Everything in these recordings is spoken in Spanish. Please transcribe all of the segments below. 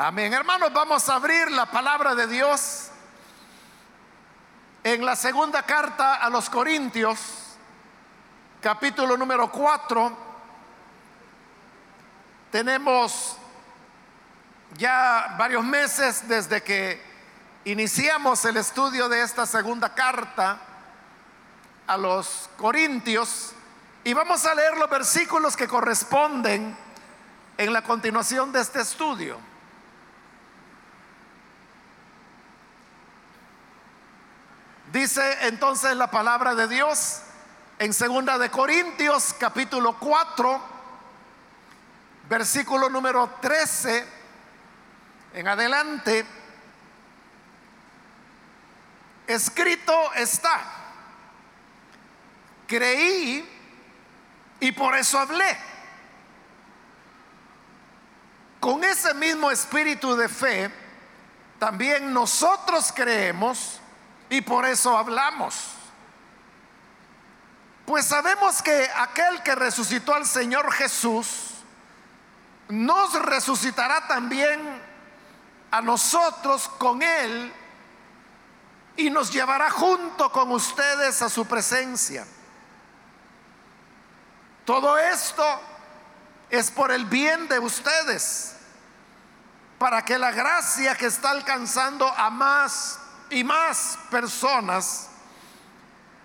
Amén. Hermanos, vamos a abrir la palabra de Dios en la segunda carta a los Corintios, capítulo número 4. Tenemos ya varios meses desde que iniciamos el estudio de esta segunda carta a los Corintios y vamos a leer los versículos que corresponden en la continuación de este estudio. Dice entonces la palabra de Dios en segunda de Corintios capítulo 4 versículo número 13 en adelante. Escrito está creí y por eso hablé con ese mismo espíritu de fe también nosotros creemos y por eso hablamos. Pues sabemos que aquel que resucitó al Señor Jesús nos resucitará también a nosotros con Él y nos llevará junto con ustedes a su presencia. Todo esto es por el bien de ustedes, para que la gracia que está alcanzando a más y más personas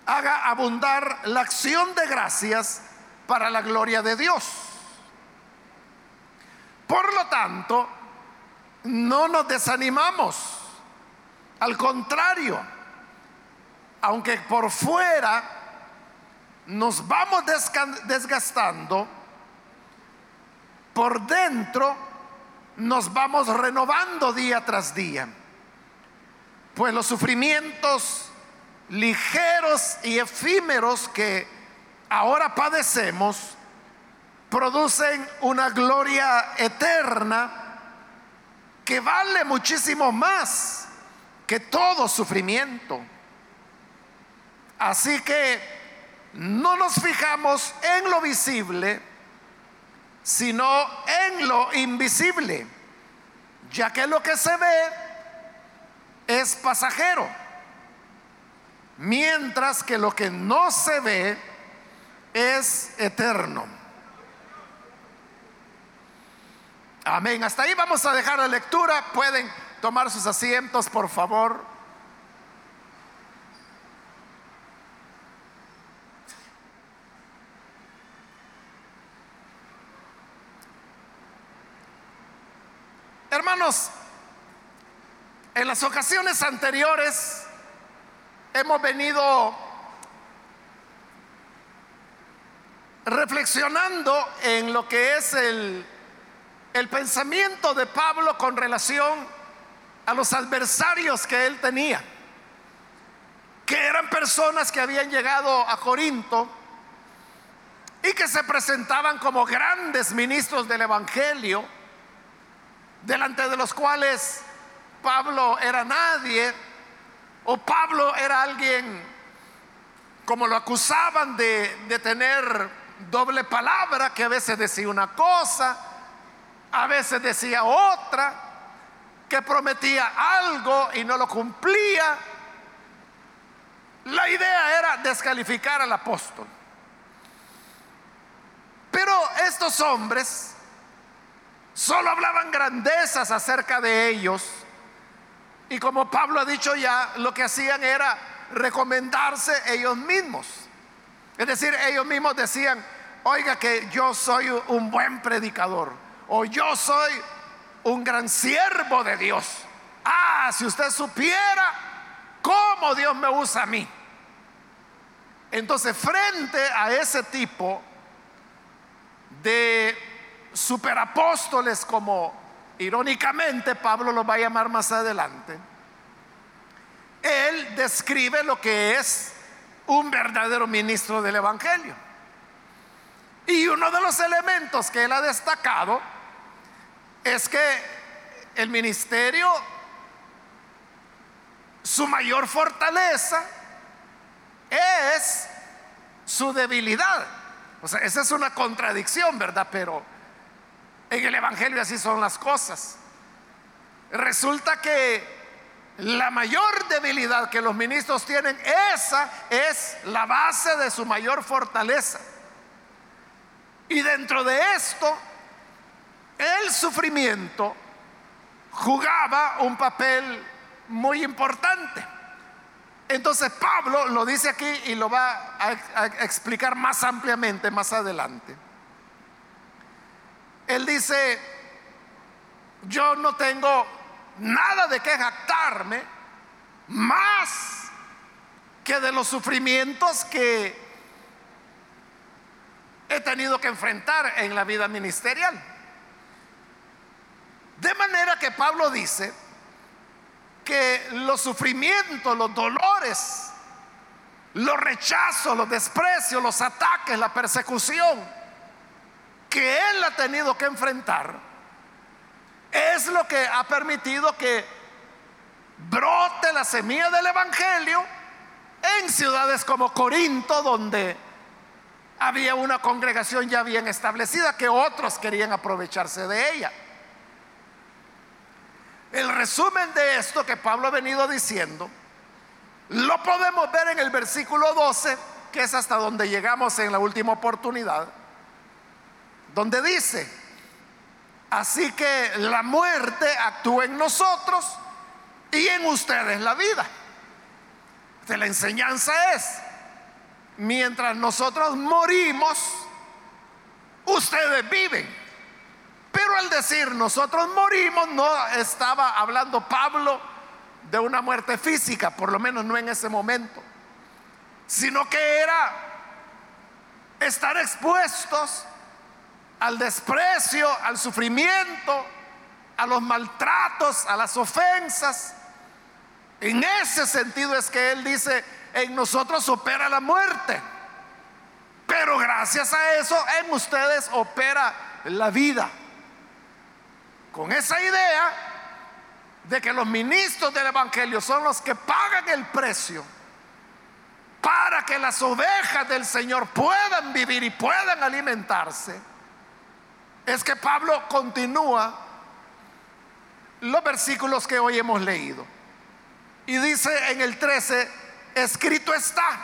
haga abundar la acción de gracias para la gloria de Dios. Por lo tanto, no nos desanimamos. Al contrario, aunque por fuera nos vamos desgastando, por dentro nos vamos renovando día tras día. Pues los sufrimientos ligeros y efímeros que ahora padecemos producen una gloria eterna que vale muchísimo más que todo sufrimiento. Así que no nos fijamos en lo visible, sino en lo invisible, ya que lo que se ve es pasajero, mientras que lo que no se ve es eterno. Amén. Hasta ahí vamos a dejar la lectura. Pueden tomar sus asientos, por favor. Hermanos, en las ocasiones anteriores hemos venido reflexionando en lo que es el, pensamiento de Pablo con relación a los adversarios que él tenía, que eran personas que habían llegado a Corinto y que se presentaban como grandes ministros del Evangelio, delante de los cuales Pablo era nadie o Pablo era alguien como lo acusaban de, de tener doble palabra, que a veces decía una cosa, a veces decía otra, que prometía algo y no lo cumplía. La idea era descalificar al apóstol. Pero estos hombres solo hablaban grandezas acerca de ellos y como Pablo ha dicho ya, lo que hacían era recomendarse ellos mismos. Es decir, ellos mismos decían, oiga que yo soy un buen predicador o yo soy un gran siervo de Dios. Ah, si usted supiera cómo Dios me usa a mí. Entonces, frente a ese tipo de superapóstoles como irónicamente Pablo lo va a llamar más adelante, él describe lo que es un verdadero ministro del Evangelio. Y uno de los elementos que él ha destacado es que el ministerio, su mayor fortaleza es su debilidad. O sea, esa es una contradicción, ¿verdad? Pero en el Evangelio así son las cosas. resulta que la mayor debilidad que los ministros tienen, esa es la base de su mayor fortaleza. Y dentro de esto, el sufrimiento jugaba un papel muy importante. Entonces Pablo lo dice aquí y lo va a, explicar más ampliamente más adelante. Él dice, yo no tengo nada de qué jactarme más que de los sufrimientos que he tenido que enfrentar en la vida ministerial. De manera que Pablo dice que los sufrimientos, los dolores, los rechazos, los desprecios, los ataques, la persecución que él ha tenido que enfrentar, es lo que ha permitido que brote la semilla del Evangelio en ciudades como Corinto, donde había una congregación ya bien establecida que otros querían aprovecharse de ella. El resumen de esto que Pablo ha venido diciendo, lo podemos ver en el versículo 12, que es hasta donde llegamos en la última oportunidad, donde dice, así que la muerte actúa en nosotros y en ustedes la vida. De la enseñanza es, mientras nosotros morimos, ustedes viven. Pero al decir nosotros morimos, no estaba hablando Pablo de una muerte física, por lo menos no en ese momento, sino que era estar expuestos al desprecio, al sufrimiento, a los maltratos, a las ofensas. En ese sentido es que Él dice, en nosotros opera la muerte, pero gracias a eso en ustedes opera la vida con esa idea de que los ministros del Evangelio son los que pagan el precio para que las ovejas del Señor puedan vivir y puedan alimentarse, es que Pablo continúa los versículos que hoy hemos leído. Y dice en el 13, escrito está,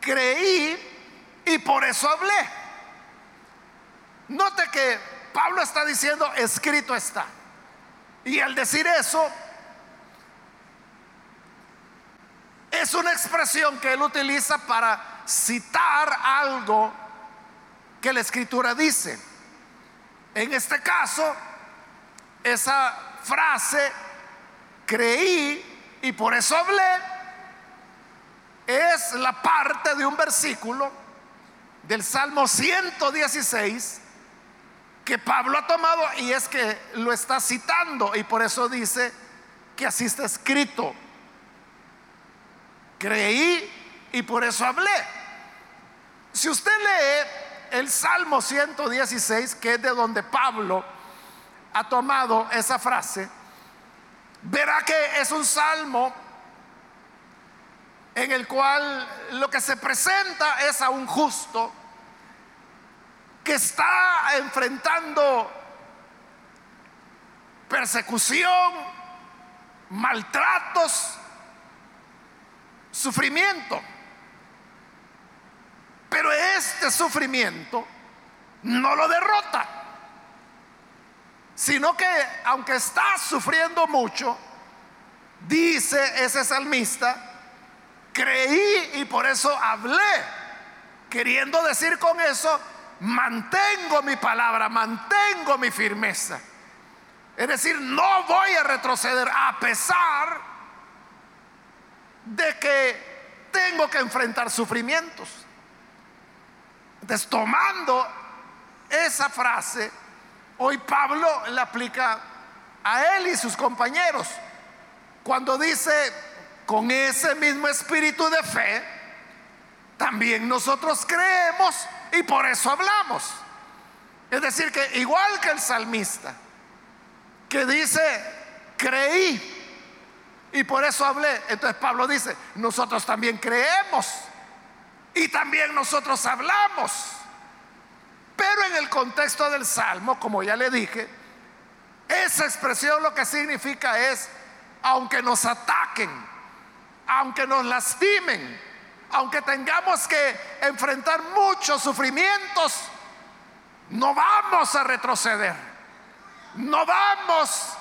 creí y por eso hablé. Note que Pablo está diciendo, escrito está. Y al decir eso, es una expresión que él utiliza para citar algo que la escritura dice. En este caso, esa frase, creí y por eso hablé, es la parte de un versículo del Salmo 116 que Pablo ha tomado y es que lo está citando y por eso dice que así está escrito. Creí y por eso hablé. Si usted lee el Salmo 116, que es de donde Pablo ha tomado esa frase, verá que es un salmo en el cual lo que se presenta es a un justo que está enfrentando persecución, maltratos, sufrimiento. Pero este sufrimiento no lo derrota, sino que aunque está sufriendo mucho, dice ese salmista, creí y por eso hablé, queriendo decir con eso mantengo mi palabra, mantengo mi firmeza. Es decir, no voy a retroceder a pesar de que tengo que enfrentar sufrimientos. Entonces, tomando esa frase, hoy Pablo la aplica a él y sus compañeros. Cuando dice, con ese mismo espíritu de fe, también nosotros creemos y por eso hablamos. Es decir, que igual que el salmista, que dice, creí y por eso hablé. Entonces Pablo dice, nosotros también creemos y también nosotros hablamos. Pero en el contexto del Salmo, como ya le dije, esa expresión lo que significa es, aunque nos ataquen, aunque nos lastimen, aunque tengamos que enfrentar muchos sufrimientos, no vamos a retroceder, no vamos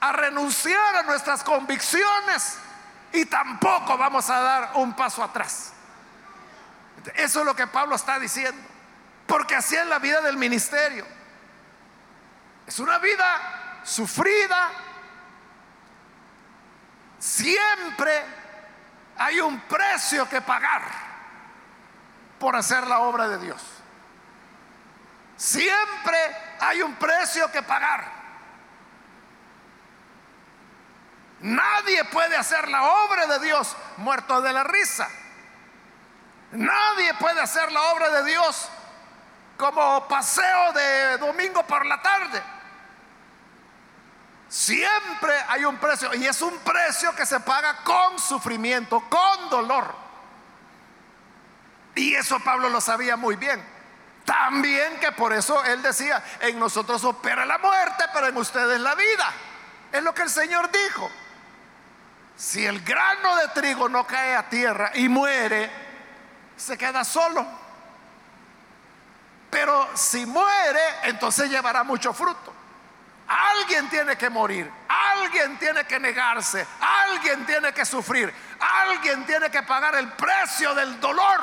a renunciar a nuestras convicciones y tampoco vamos a dar un paso atrás. Eso es lo que Pablo está diciendo, porque así es la vida del ministerio. Es una vida sufrida. Siempre hay un precio que pagar por hacer la obra de Dios. Siempre hay un precio que pagar. Nadie puede hacer la obra de Dios muerto de la risa. Nadie puede hacer la obra de Dios como paseo de domingo por la tarde. Siempre hay un precio y es un precio que se paga con sufrimiento, con dolor. Y eso Pablo lo sabía muy bien. También que por eso él decía, en nosotros opera la muerte, pero en ustedes la vida. Es lo que el Señor dijo. Si el grano de trigo no cae a tierra y muere, se queda solo. Pero si muere, entonces llevará mucho fruto. Alguien tiene que morir, alguien tiene que negarse, alguien tiene que sufrir, alguien tiene que pagar el precio del dolor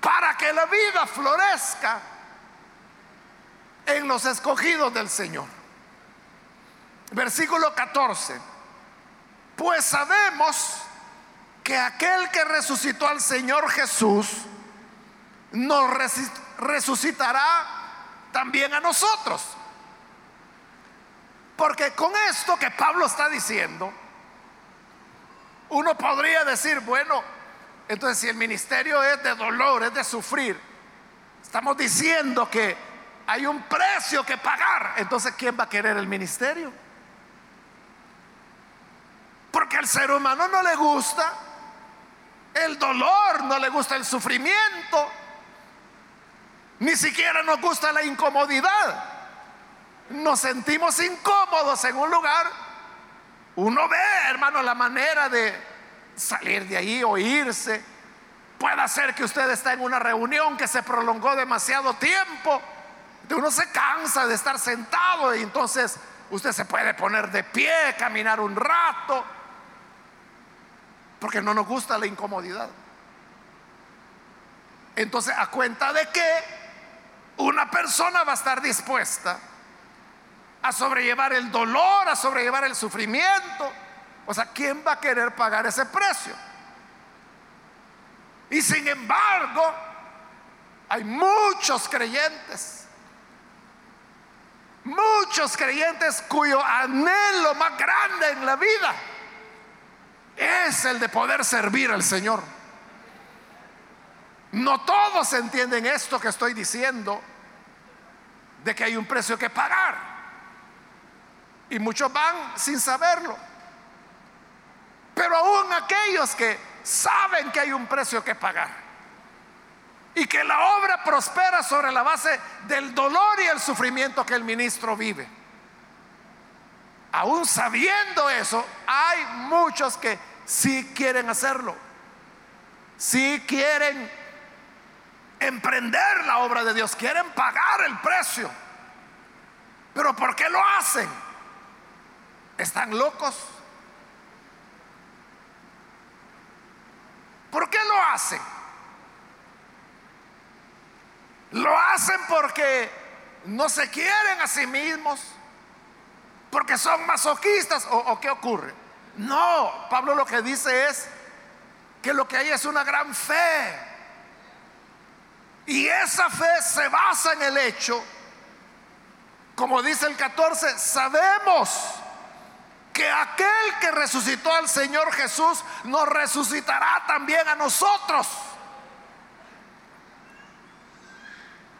para que la vida florezca en los escogidos del Señor. Versículo 14. Pues sabemos que aquel que resucitó al Señor Jesús nos resucitará también a nosotros. Porque con esto que Pablo está diciendo, uno podría decir, bueno, entonces si el ministerio es de dolor, es de sufrir, estamos diciendo que hay un precio que pagar, entonces ¿quién va a querer el ministerio? Porque al ser humano no le gusta el dolor, no le gusta el sufrimiento, ni siquiera nos gusta la incomodidad. Nos sentimos incómodos en un lugar. Uno ve, hermano, la manera de salir de ahí o irse. Puede ser que usted está en una reunión que se prolongó demasiado tiempo. Uno se cansa de estar sentado y entonces usted se puede poner de pie, caminar un rato, porque no nos gusta la incomodidad. Entonces, ¿a cuenta de qué? una persona va a estar dispuesta a sobrellevar el dolor, a sobrellevar el sufrimiento. O sea, ¿quién va a querer pagar ese precio? Y sin embargo, hay muchos creyentes, muchos creyentes cuyo anhelo más grande en la vida es el de poder servir al Señor. No todos entienden esto que estoy diciendo, de que hay un precio que pagar. Y muchos van sin saberlo. Pero aún aquellos que saben que hay un precio que pagar y que la obra prospera sobre la base del dolor y el sufrimiento que el ministro vive. Aún sabiendo eso, hay muchos que sí quieren hacerlo, sí quieren emprender la obra de Dios, quieren pagar el precio. Pero ¿por qué lo hacen? ¿Están locos? ¿Por qué lo hacen? Lo hacen porque no se quieren a sí mismos, porque son masoquistas o, o qué ocurre. No, Pablo lo que dice es que lo que hay es una gran fe y esa fe se basa en el hecho, como dice el 14, sabemos que aquel que resucitó al Señor Jesús nos resucitará también a nosotros.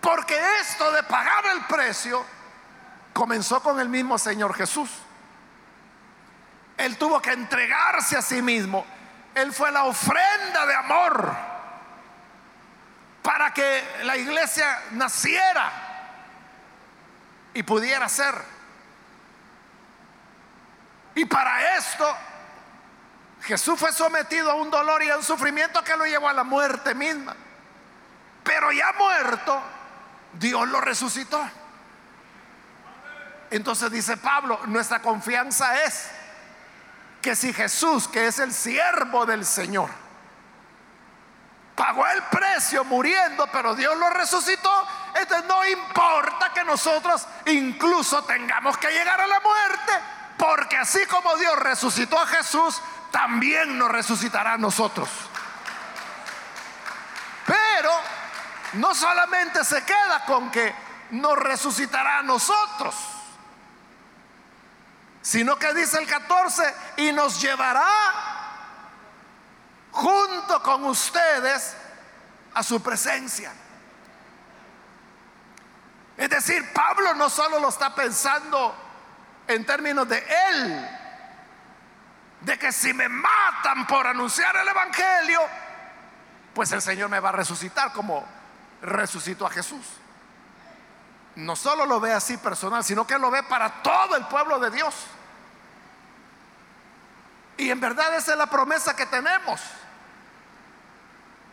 Porque esto de pagar el precio comenzó con el mismo Señor Jesús. Él tuvo que entregarse a sí mismo. Él fue la ofrenda de amor para que la iglesia naciera. y pudiera ser. Y para esto Jesús fue sometido a un dolor y a un sufrimiento que lo llevó a la muerte misma. Pero ya muerto, Dios lo resucitó. Entonces dice Pablo, nuestra confianza es que si Jesús, que es el siervo del Señor, pagó el precio muriendo, pero Dios lo resucitó, entonces no importa que nosotros incluso tengamos que llegar a la muerte, porque así como Dios resucitó a Jesús, también nos resucitará a nosotros. Pero no solamente se queda con que nos resucitará a nosotros, sino que dice el 14, y nos llevará junto con ustedes a su presencia. Es decir, Pablo no solo lo está pensando en términos de él, de que si me matan por anunciar el Evangelio, pues el Señor me va a resucitar como resucitó a Jesús. No solo lo ve así personal, sino que lo ve para todo el pueblo de Dios. Y en verdad esa es la promesa que tenemos.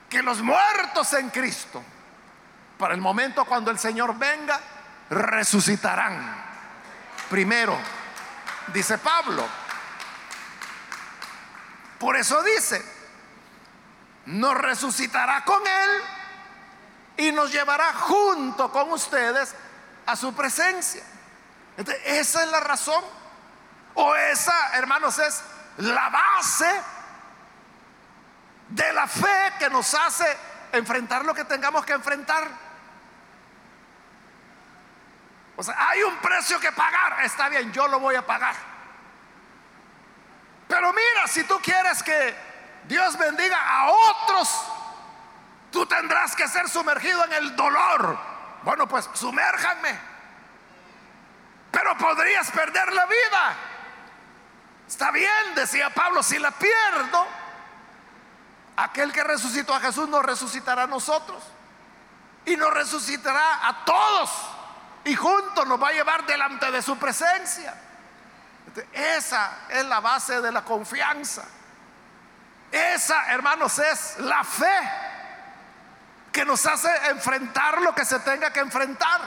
Que los muertos en Cristo, para el momento cuando el Señor venga, resucitarán. Primero, dice Pablo. Por eso dice, nos resucitará con Él y nos llevará junto con ustedes a su presencia. esa es la razón. O esa, hermanos, es la base de la fe que nos hace enfrentar lo que tengamos que enfrentar. O sea, hay un precio que pagar, está bien, yo lo voy a pagar. Pero mira, si tú quieres que Dios bendiga a otros, tú tendrás que ser sumergido en el dolor. Bueno, pues sumérjanme. Pero podrías perder la vida. Está bien, decía Pablo, si la pierdo, aquel que resucitó a Jesús nos resucitará a nosotros. Y nos resucitará a todos. Y juntos nos va a llevar delante de su presencia. Esa es la base de la confianza. Esa, hermanos, es la fe que nos hace enfrentar lo que se tenga que enfrentar.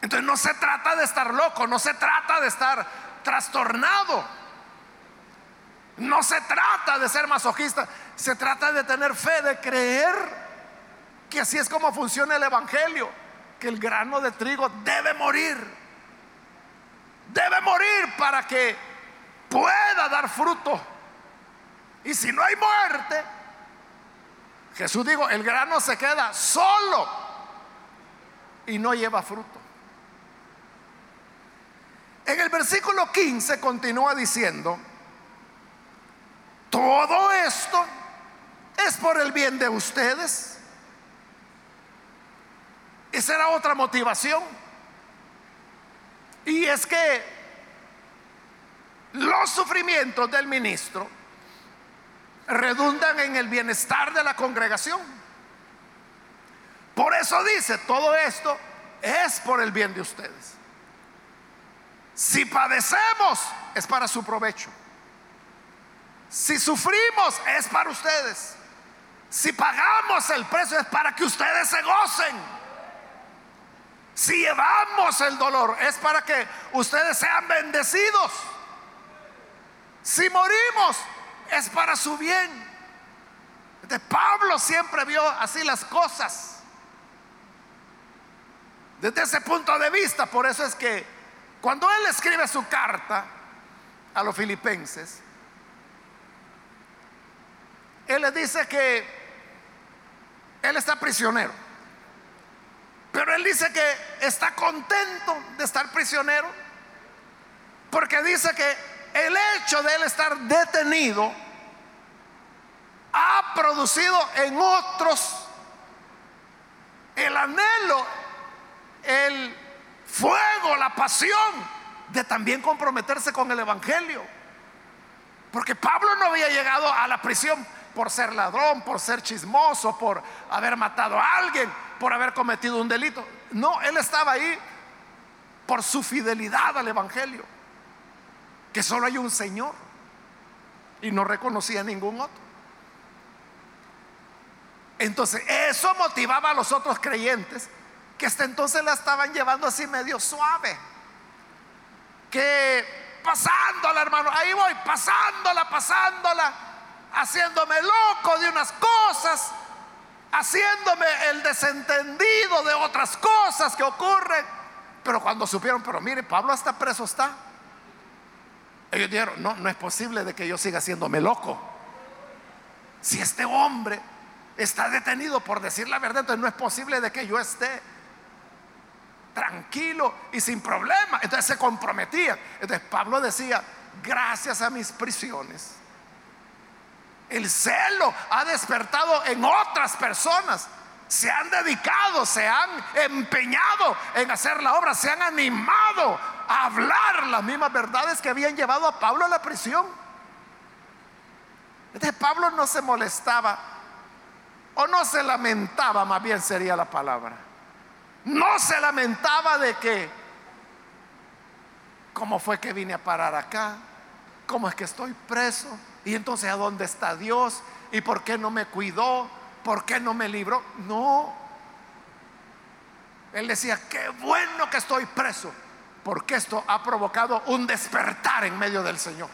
Entonces no se trata de estar loco, no se trata de estar trastornado, no se trata de ser masoquista, se trata de tener fe, de creer que así es como funciona el Evangelio, que el grano de trigo debe morir, debe morir para que pueda dar fruto. Y si no hay muerte, Jesús dijo, el grano se queda solo y no lleva fruto. En el versículo 15 continúa diciendo, todo esto es por el bien de ustedes. Esa era otra motivación. Y es que los sufrimientos del ministro redundan en el bienestar de la congregación. Por eso dice, todo esto es por el bien de ustedes. Si padecemos, es para su provecho. Si sufrimos, es para ustedes. Si pagamos el precio, es para que ustedes se gocen. Si llevamos el dolor, es para que ustedes sean bendecidos. Si morimos, es para su bien. De Pablo siempre vio así las cosas. Desde ese punto de vista, por eso es que cuando él escribe su carta a los filipenses, él les dice que él está prisionero. Pero él dice que está contento de estar prisionero porque dice que el hecho de él estar detenido ha producido en otros el anhelo, el fuego, la pasión de también comprometerse con el Evangelio. Porque Pablo no había llegado a la prisión por ser ladrón, por ser chismoso, por haber matado a alguien, por haber cometido un delito. No, él estaba ahí por su fidelidad al Evangelio, que solo hay un Señor y no reconocía ningún otro. Entonces, eso motivaba a los otros creyentes que hasta entonces la estaban llevando así medio suave. Que pasándola, hermano, ahí voy, pasándola, pasándola, haciéndome loco de unas cosas, haciéndome el desentendido de otras cosas que ocurren. Pero cuando supieron, pero mire, Pablo hasta preso está. Ellos dijeron, no, no es posible de que yo siga haciéndome loco. Si este hombre está detenido por decir la verdad, entonces no es posible de que yo esté tranquilo y sin problema. Entonces se comprometían. Entonces Pablo decía, gracias a mis prisiones, el celo ha despertado en otras personas. Se han dedicado, se han empeñado en hacer la obra, se han animado a hablar las mismas verdades que habían llevado a Pablo a la prisión. Entonces Pablo no se molestaba o no se lamentaba, más bien sería la palabra. No se lamentaba de que, ¿cómo fue que vine a parar acá? ¿Cómo es que estoy preso? Y entonces, ¿a dónde está Dios? ¿Y por qué no me cuidó? ¿Por qué no me libró? No. Él decía, qué bueno que estoy preso, porque esto ha provocado un despertar en medio del Señor.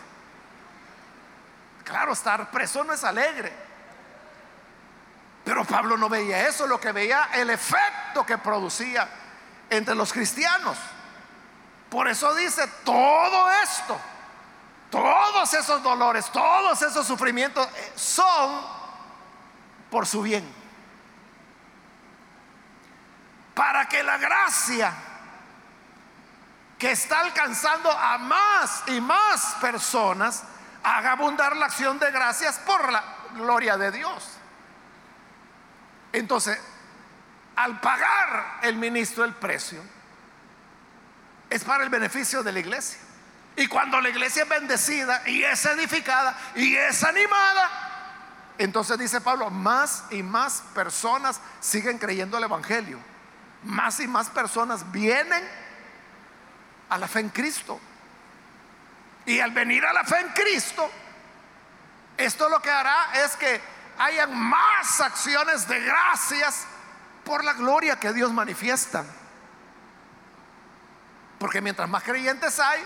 Claro, estar preso no es alegre. Pero Pablo no veía eso, lo que veía el efecto que producía entre los cristianos. Por eso dice, todo esto, todos esos dolores, todos esos sufrimientos eh, son por su bien. Para que la gracia que está alcanzando a más y más personas haga abundar la acción de gracias por la gloria de Dios. Entonces, al pagar el ministro el precio, es para el beneficio de la iglesia. Y cuando la iglesia es bendecida y es edificada y es animada, entonces dice Pablo, más y más personas siguen creyendo el Evangelio. Más y más personas vienen a la fe en Cristo. Y al venir a la fe en Cristo, esto lo que hará es que hayan más acciones de gracias por la gloria que Dios manifiesta. Porque mientras más creyentes hay,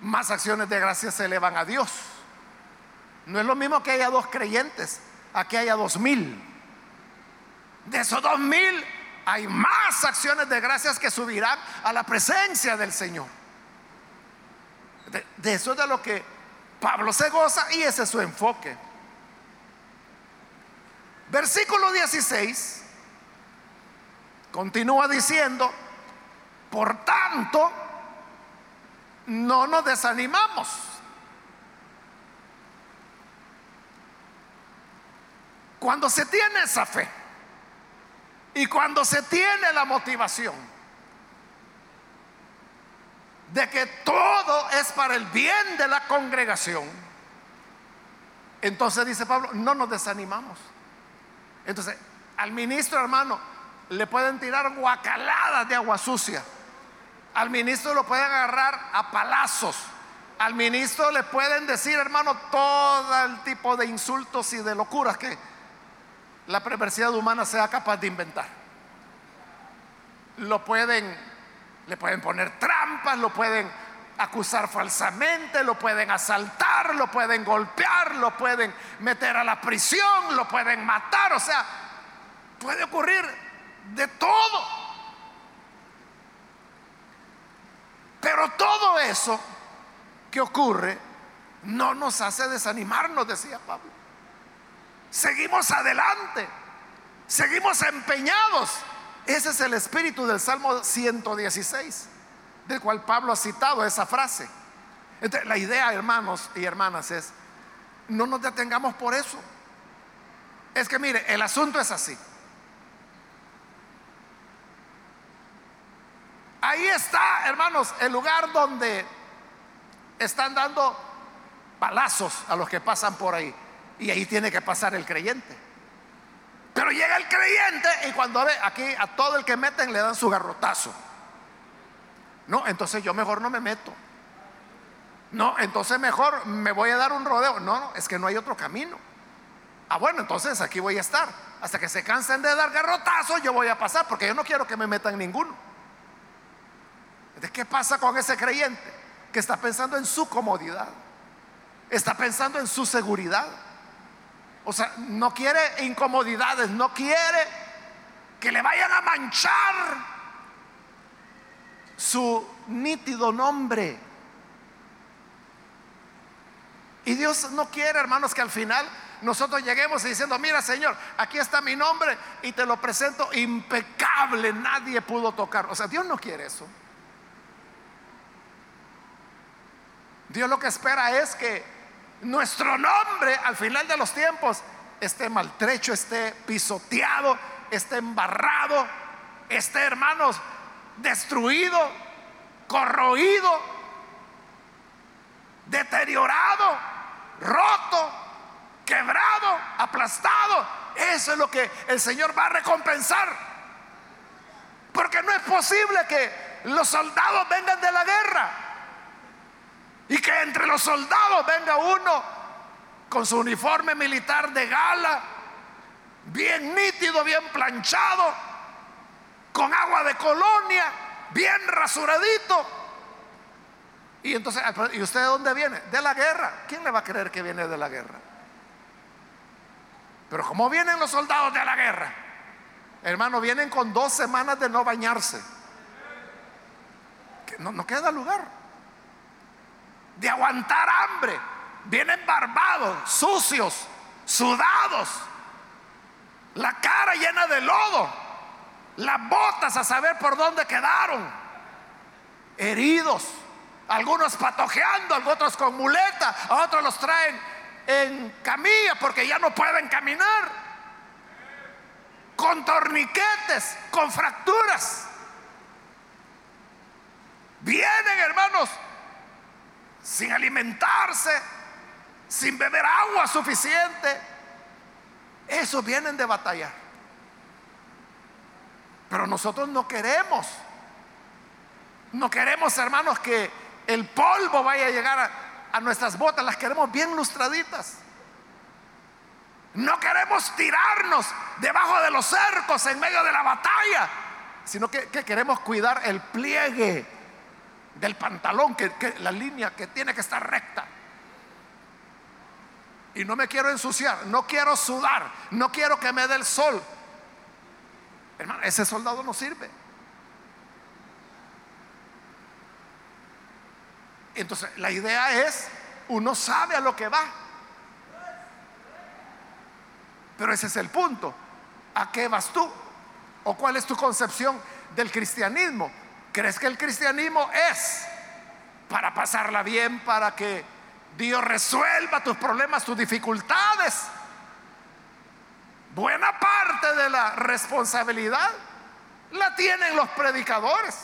más acciones de gracias se elevan a Dios. No es lo mismo que haya dos creyentes, aquí haya dos mil. De esos dos mil hay más acciones de gracias que subirán a la presencia del Señor. De, de eso es de lo que Pablo se goza y ese es su enfoque. Versículo 16 continúa diciendo, por tanto, no nos desanimamos. Cuando se tiene esa fe y cuando se tiene la motivación de que todo es para el bien de la congregación, entonces dice Pablo, no nos desanimamos. Entonces, al ministro hermano le pueden tirar guacaladas de agua sucia. Al ministro lo pueden agarrar a palazos. Al ministro le pueden decir, hermano, todo el tipo de insultos y de locuras que la perversidad humana sea capaz de inventar. Lo pueden, le pueden poner trampas, lo pueden acusar falsamente, lo pueden asaltar, lo pueden golpear, lo pueden meter a la prisión, lo pueden matar, o sea, puede ocurrir de todo. Pero todo eso que ocurre no nos hace desanimarnos, decía Pablo. Seguimos adelante, seguimos empeñados. Ese es el espíritu del Salmo 116 del cual Pablo ha citado esa frase. Entonces, la idea, hermanos y hermanas, es, no nos detengamos por eso. Es que mire, el asunto es así. Ahí está, hermanos, el lugar donde están dando palazos a los que pasan por ahí. Y ahí tiene que pasar el creyente. Pero llega el creyente y cuando ve aquí a todo el que meten le dan su garrotazo. No, entonces yo mejor no me meto. No, entonces mejor me voy a dar un rodeo. No, no, es que no hay otro camino. Ah, bueno, entonces aquí voy a estar. Hasta que se cansen de dar garrotazos, yo voy a pasar, porque yo no quiero que me metan ninguno. ¿De qué pasa con ese creyente que está pensando en su comodidad? Está pensando en su seguridad. O sea, no quiere incomodidades, no quiere que le vayan a manchar su nítido nombre. Y Dios no quiere, hermanos, que al final nosotros lleguemos diciendo, mira Señor, aquí está mi nombre y te lo presento impecable, nadie pudo tocar. O sea, Dios no quiere eso. Dios lo que espera es que nuestro nombre al final de los tiempos esté maltrecho, esté pisoteado, esté embarrado, esté, hermanos, destruido, corroído, deteriorado, roto, quebrado, aplastado. Eso es lo que el Señor va a recompensar. Porque no es posible que los soldados vengan de la guerra y que entre los soldados venga uno con su uniforme militar de gala, bien nítido, bien planchado, con agua de colonia, bien rasuradito. Y entonces, ¿y usted de dónde viene? De la guerra. ¿Quién le va a creer que viene de la guerra? Pero ¿cómo vienen los soldados de la guerra? Hermano, vienen con dos semanas de no bañarse. Que no queda lugar de aguantar hambre. Vienen barbados, sucios, sudados, la cara llena de lodo, las botas a saber por dónde quedaron, heridos, algunos patojeando, otros con muleta, a otros los traen en camilla porque ya no pueden caminar, con torniquetes, con fracturas. Vienen, hermanos, sin alimentarse, sin beber agua suficiente. Esos vienen de batallar. Pero nosotros no queremos. No queremos, hermanos, que el polvo vaya a llegar a, nuestras botas. Las queremos bien lustraditas. No queremos tirarnos debajo de los cercos en medio de la batalla, sino que queremos cuidar el pliegue del pantalón, que, la línea que tiene que estar recta. Y no me quiero ensuciar, no quiero sudar, no quiero que me dé el sol. Hermano, ese soldado no sirve. Entonces, la idea es, uno sabe a lo que va. Pero ese es el punto. ¿A qué vas tú? ¿O cuál es tu concepción del cristianismo? ¿Crees que el cristianismo es para pasarla bien, para que Dios resuelva tus problemas, tus dificultades? Buena parte de la responsabilidad la tienen los predicadores.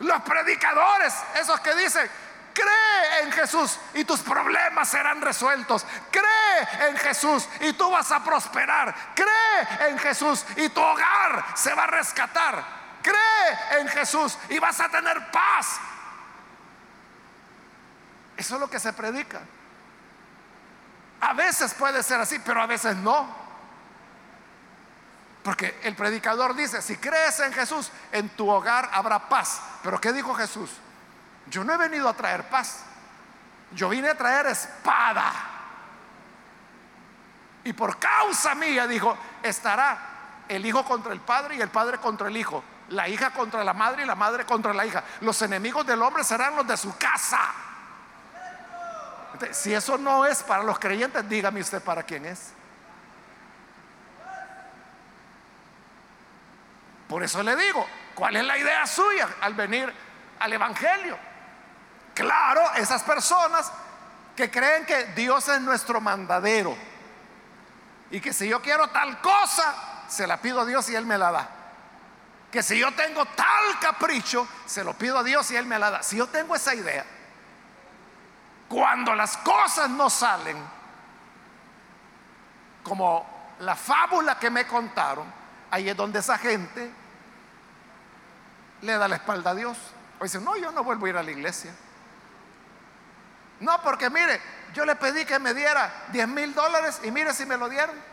Los predicadores, esos que dicen, cree en Jesús y tus problemas serán resueltos. Cree en Jesús y tú vas a prosperar. Cree en Jesús y tu hogar se va a rescatar. Cree en Jesús y vas a tener paz. Eso es lo que se predica. A veces puede ser así, pero a veces no. Porque el predicador dice, si crees en Jesús, en tu hogar habrá paz. Pero ¿qué dijo Jesús? Yo no he venido a traer paz. Yo vine a traer espada. Y por causa mía, dijo, estará el hijo contra el padre y el padre contra el hijo la hija contra la madre y la madre contra la hija. Los enemigos del hombre serán los de su casa. si eso no es para los creyentes, dígame usted para quién es. Por eso le digo, ¿cuál es la idea suya al venir al Evangelio? Claro, esas personas que creen que Dios es nuestro mandadero y que si yo quiero tal cosa, se la pido a Dios y Él me la da que si yo tengo tal capricho, se lo pido a Dios y Él me la da. Si yo tengo esa idea, cuando las cosas no salen como la fábula que me contaron, ahí es donde esa gente le da la espalda a Dios. O dice, no, yo no vuelvo a ir a la iglesia. No, porque mire, yo le pedí que me diera 10 mil dólares y mire si me lo dieron.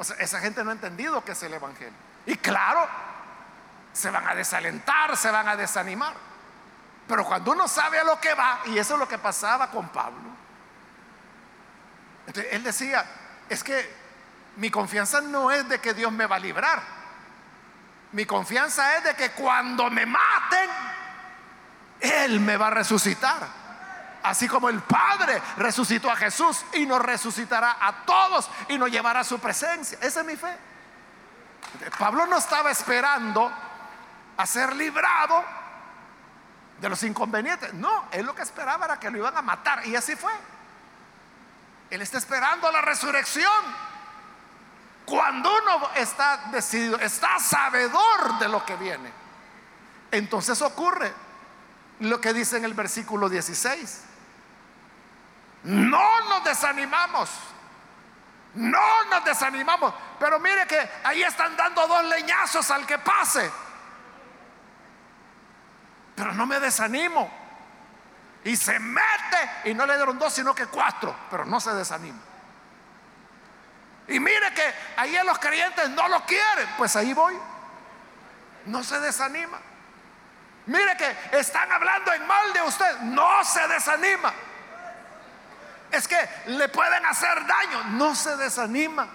O sea, esa gente no ha entendido qué es el Evangelio. Y claro, se van a desalentar, se van a desanimar. Pero cuando uno sabe a lo que va, y eso es lo que pasaba con Pablo, entonces él decía, es que mi confianza no es de que Dios me va a librar. Mi confianza es de que cuando me maten, Él me va a resucitar. Así como el Padre resucitó a Jesús y nos resucitará a todos y nos llevará a su presencia. Esa es mi fe. Pablo no estaba esperando a ser librado de los inconvenientes. No, él lo que esperaba era que lo iban a matar. Y así fue. Él está esperando la resurrección. Cuando uno está decidido, está sabedor de lo que viene, entonces ocurre lo que dice en el versículo 16. No nos desanimamos. No nos desanimamos. Pero mire que ahí están dando dos leñazos al que pase. Pero no me desanimo. Y se mete y no le dieron dos, sino que cuatro. Pero no se desanima. Y mire que ahí los creyentes no lo quieren. Pues ahí voy. No se desanima. Mire que están hablando en mal de usted. No se desanima. Es que le pueden hacer daño. No se desanima.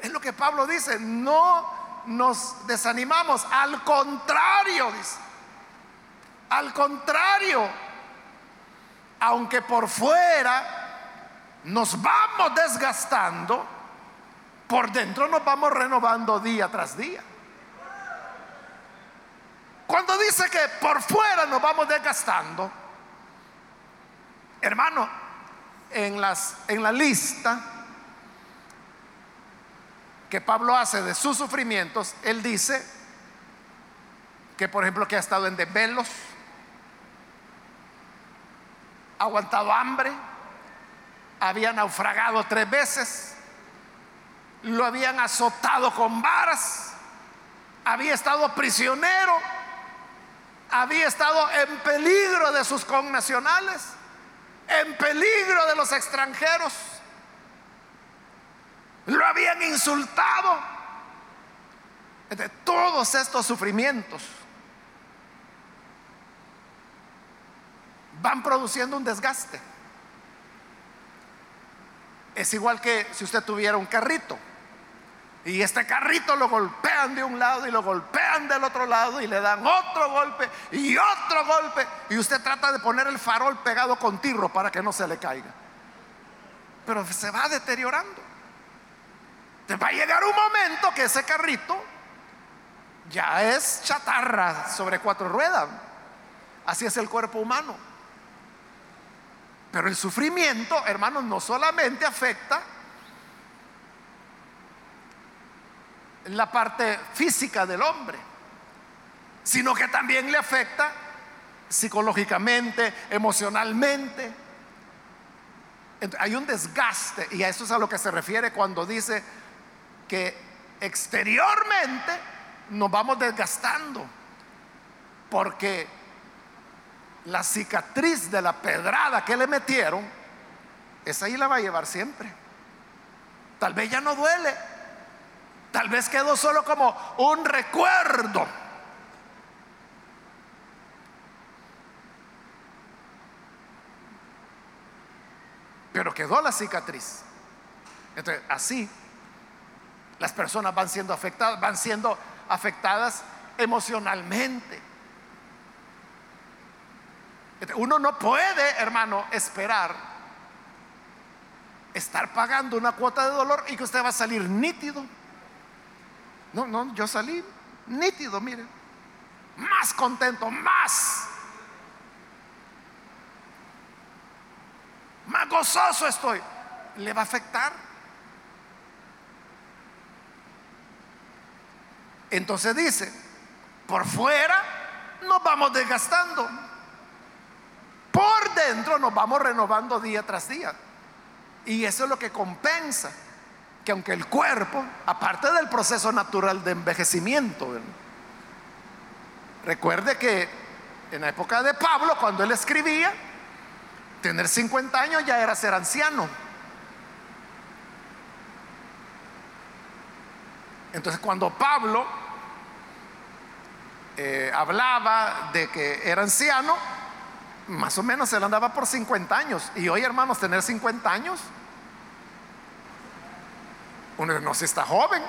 Es lo que Pablo dice. No nos desanimamos. Al contrario, dice. Al contrario, aunque por fuera nos vamos desgastando, por dentro nos vamos renovando día tras día. Cuando dice que por fuera nos vamos desgastando, hermano, en, la lista que Pablo hace de sus sufrimientos, él dice que, por ejemplo, que ha estado en desvelos, ha aguantado hambre, había naufragado tres veces, lo habían azotado con varas, había estado prisionero, había estado en peligro de sus connacionales, en peligro de los extranjeros lo habían insultado. De todos estos sufrimientos van produciendo un desgaste. Es igual que si usted tuviera un carrito y este carrito lo golpean de un lado y lo golpean del otro lado y le dan otro golpe y otro golpe y usted trata de poner el farol pegado con tirro para que no se le caiga. Pero se va deteriorando. Te va a llegar un momento que ese carrito ya es chatarra sobre cuatro ruedas. Así es el cuerpo humano. Pero el sufrimiento, hermanos, no solamente afecta la parte física del hombre, sino que también le afecta psicológicamente, emocionalmente. hay un desgaste, y a eso es a lo que se refiere cuando dice que exteriormente nos vamos desgastando, porque la cicatriz de la pedrada que le metieron, esa ahí la va a llevar siempre. Tal vez ya no duele, tal vez quedó solo como un recuerdo. Pero quedó la cicatriz. Entonces, así las personas van siendo afectadas, van siendo afectadas emocionalmente. Uno no puede, hermano, esperar estar pagando una cuota de dolor y que usted va a salir nítido. No, no, yo salí nítido, mire. Más contento, más. Más gozoso estoy. ¿Le va a afectar? Entonces dice, por fuera nos vamos desgastando. Por adentro nos vamos renovando día tras día. Y eso es lo que compensa que aunque el cuerpo, aparte del proceso natural de envejecimiento, recuerde que en la época de Pablo, cuando él escribía, tener 50 años ya era ser anciano. Entonces cuando Pablo eh, hablaba de que era anciano, más o menos él andaba por 50 años. Y hoy, hermanos, tener 50 años, uno no se está joven.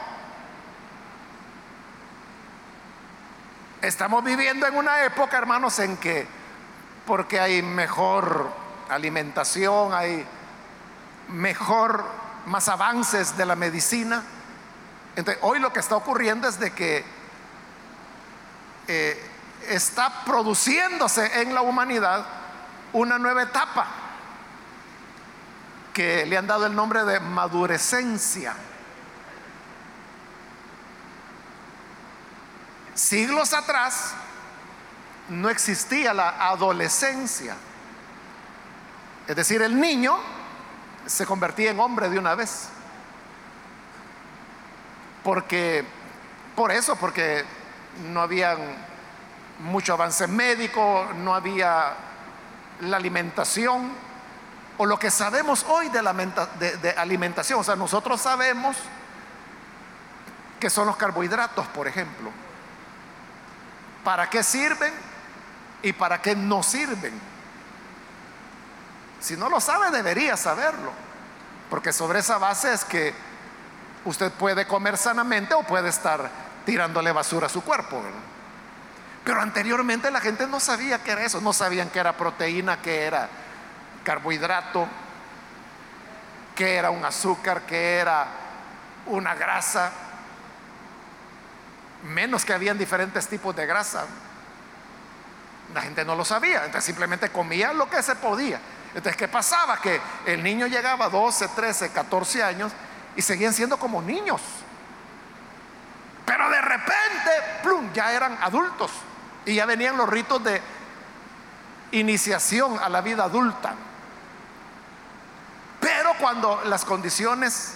Estamos viviendo en una época, hermanos, en que, porque hay mejor alimentación, hay mejor, más avances de la medicina. Entonces, hoy lo que está ocurriendo es de que eh, está produciéndose en la humanidad una nueva etapa que le han dado el nombre de madurecencia. Siglos atrás no existía la adolescencia. Es decir, el niño se convertía en hombre de una vez. Porque, por eso, porque no habían mucho avance médico, no había la alimentación o lo que sabemos hoy de, la, de, alimentación. O sea, nosotros sabemos que son los carbohidratos, por ejemplo. ¿Para qué sirven y para qué no sirven? Si no lo sabe, debería saberlo. Porque sobre esa base es que usted puede comer sanamente o puede estar tirándole basura a su cuerpo. Pero anteriormente la gente no sabía qué era eso, no sabían qué era proteína, qué era carbohidrato, qué era un azúcar, qué era una grasa, menos que habían diferentes tipos de grasa. La gente no lo sabía, entonces simplemente comía lo que se podía. Entonces, ¿qué pasaba? Que el niño llegaba a 12, 13, 14 años y seguían siendo como niños. Pero de repente, plum, ya eran adultos. Y ya venían los ritos de iniciación a la vida adulta. Pero cuando las condiciones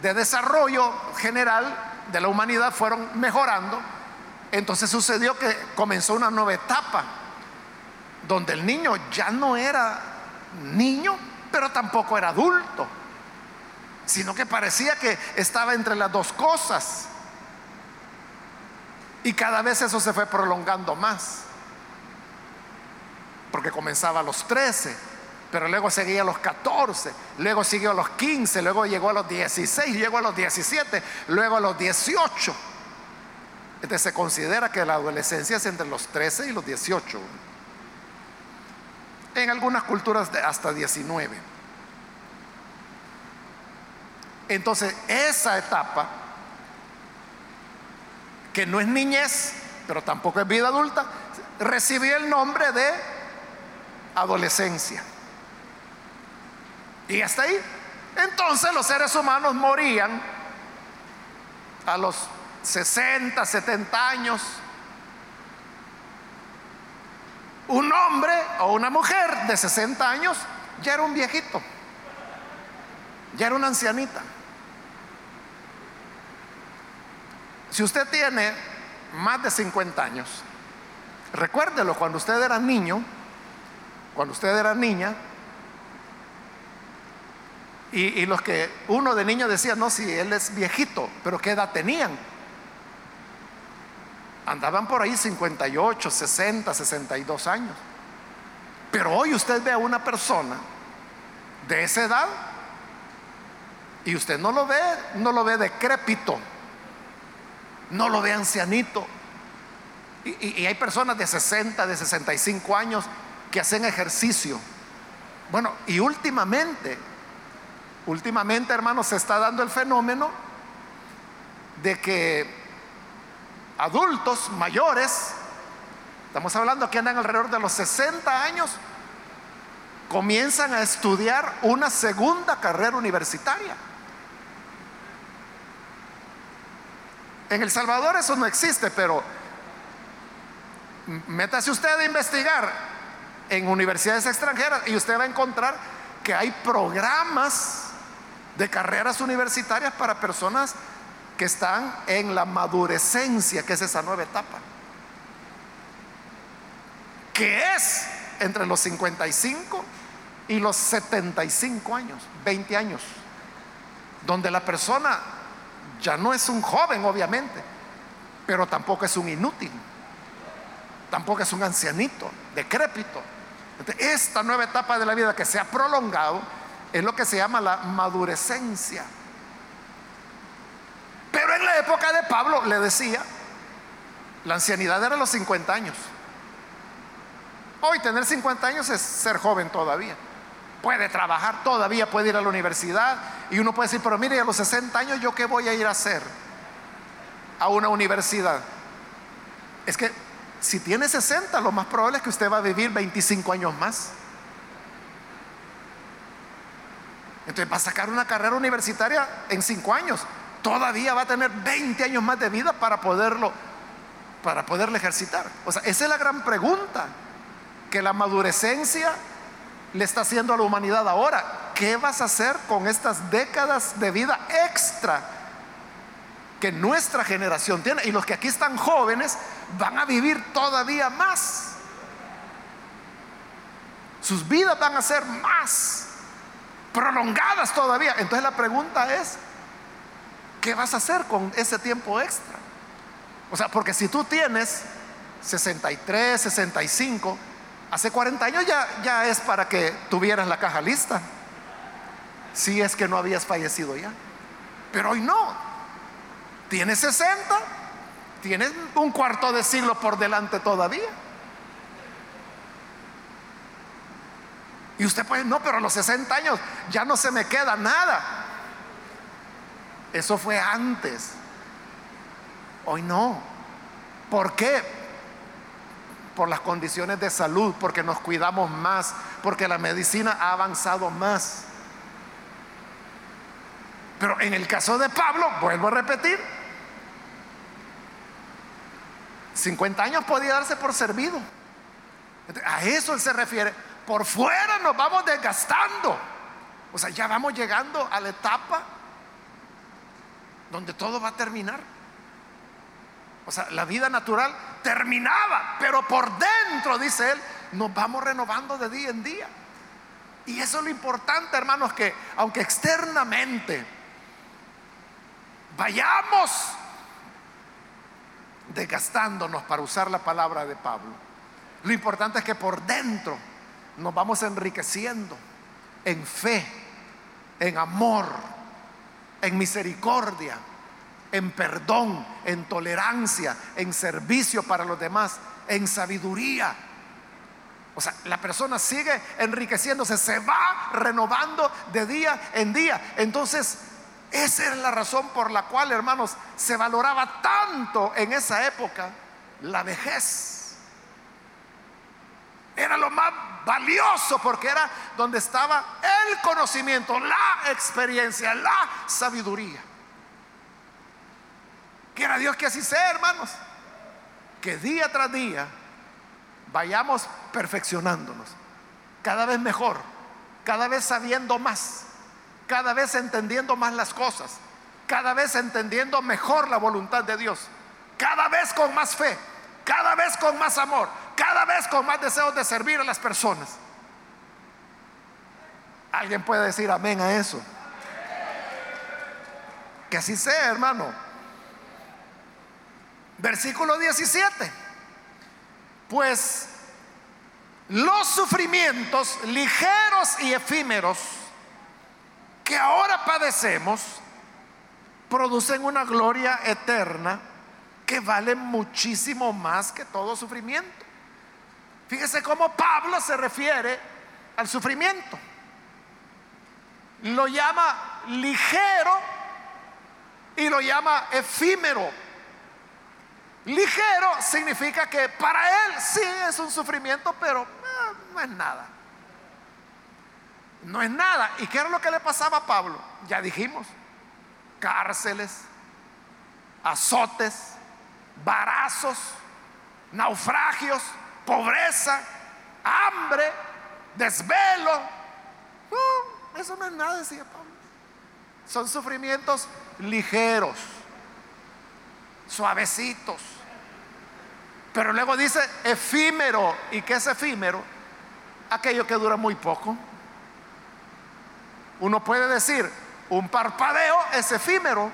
de desarrollo general de la humanidad fueron mejorando, entonces sucedió que comenzó una nueva etapa, donde el niño ya no era niño, pero tampoco era adulto, sino que parecía que estaba entre las dos cosas. Y cada vez eso se fue prolongando más. Porque comenzaba a los 13, pero luego seguía a los 14, luego siguió a los 15, luego llegó a los 16, llegó a los 17, luego a los 18. Entonces se considera que la adolescencia es entre los 13 y los 18. En algunas culturas hasta 19. Entonces esa etapa que no es niñez, pero tampoco es vida adulta, recibió el nombre de adolescencia. Y hasta ahí. Entonces los seres humanos morían a los 60, 70 años. Un hombre o una mujer de 60 años ya era un viejito, ya era una ancianita. Si usted tiene más de 50 años, recuérdelo cuando usted era niño, cuando usted era niña, y, los que uno de niño decía, no, si él es viejito, pero ¿qué edad tenían? Andaban por ahí 58, 60, 62 años. Pero hoy usted ve a una persona de esa edad y usted no lo ve, no lo ve decrépito no lo ve ancianito. Y, hay personas de 60, de 65 años que hacen ejercicio. Bueno, y últimamente, últimamente, hermanos, se está dando el fenómeno de que adultos mayores, estamos hablando que andan alrededor de los 60 años, comienzan a estudiar una segunda carrera universitaria. En El Salvador eso no existe, pero métase usted a investigar en universidades extranjeras y usted va a encontrar que hay programas de carreras universitarias para personas que están en la madurecencia, que es esa nueva etapa, que es entre los 55 y los 75 años, 20 años, donde la persona ya no es un joven, obviamente, pero tampoco es un inútil, tampoco es un ancianito, decrépito. Esta nueva etapa de la vida que se ha prolongado es lo que se llama la madurecencia. Pero en la época de Pablo le decía, la ancianidad era los 50 años. Hoy tener 50 años es ser joven todavía. Puede trabajar todavía, puede ir a la universidad y uno puede decir, pero mire, a los 60 años yo qué voy a ir a hacer a una universidad. Es que si tiene 60, lo más probable es que usted va a vivir 25 años más. Entonces va a sacar una carrera universitaria en 5 años. Todavía va a tener 20 años más de vida para poderlo para poderle ejercitar. O sea, esa es la gran pregunta que la madurecencia le está haciendo a la humanidad ahora. ¿Qué vas a hacer con estas décadas de vida extra que nuestra generación tiene? Y los que aquí están jóvenes van a vivir todavía más. Sus vidas van a ser más prolongadas todavía. Entonces la pregunta es, ¿qué vas a hacer con ese tiempo extra? O sea, porque si tú tienes 63, 65, hace 40 años ya, ya es para que tuvieras la caja lista. Si es que no habías fallecido ya. Pero hoy no. Tienes 60, tienes un cuarto de siglo por delante todavía. Y usted puede, no, pero a los 60 años ya no se me queda nada. Eso fue antes. Hoy no. ¿Por qué? Por las condiciones de salud, porque nos cuidamos más, porque la medicina ha avanzado más. Pero en el caso de Pablo, vuelvo a repetir, 50 años podía darse por servido. A eso él se refiere. Por fuera nos vamos desgastando. O sea, ya vamos llegando a la etapa donde todo va a terminar. O sea, la vida natural terminaba, pero por dentro, dice él, nos vamos renovando de día en día. Y eso es lo importante, hermanos, que aunque externamente vayamos desgastándonos para usar la palabra de Pablo, lo importante es que por dentro nos vamos enriqueciendo en fe, en amor, en misericordia, en perdón, en tolerancia, en servicio para los demás, en sabiduría. O sea, la persona sigue enriqueciéndose, se va renovando de día en día. Entonces, esa es la razón por la cual, hermanos, se valoraba tanto en esa época la vejez. Era lo más valioso porque era donde estaba el conocimiento, la experiencia, la sabiduría. Quiera Dios que así sea, hermanos. Que día tras día vayamos perfeccionándonos, cada vez mejor, cada vez sabiendo más, cada vez entendiendo más las cosas, cada vez entendiendo mejor la voluntad de Dios, cada vez con más fe, cada vez con más amor, cada vez con más deseos de servir a las personas. ¿Alguien puede decir amén a eso? Que así sea, hermano. Versículo 17. Pues los sufrimientos ligeros y efímeros que ahora padecemos producen una gloria eterna que vale muchísimo más que todo sufrimiento. Fíjese cómo Pablo se refiere al sufrimiento. Lo llama ligero y lo llama efímero. Ligero significa que para él sí es un sufrimiento, pero eh, no es nada. No es nada. ¿Y qué era lo que le pasaba a Pablo? Ya dijimos, cárceles, azotes, barazos, naufragios, pobreza, hambre, desvelo. eso no es nada, decía Pablo. Son sufrimientos ligeros, suavecitos. Pero luego dice efímero. ¿Y qué es efímero? Aquello que dura muy poco. Uno puede decir, un parpadeo es efímero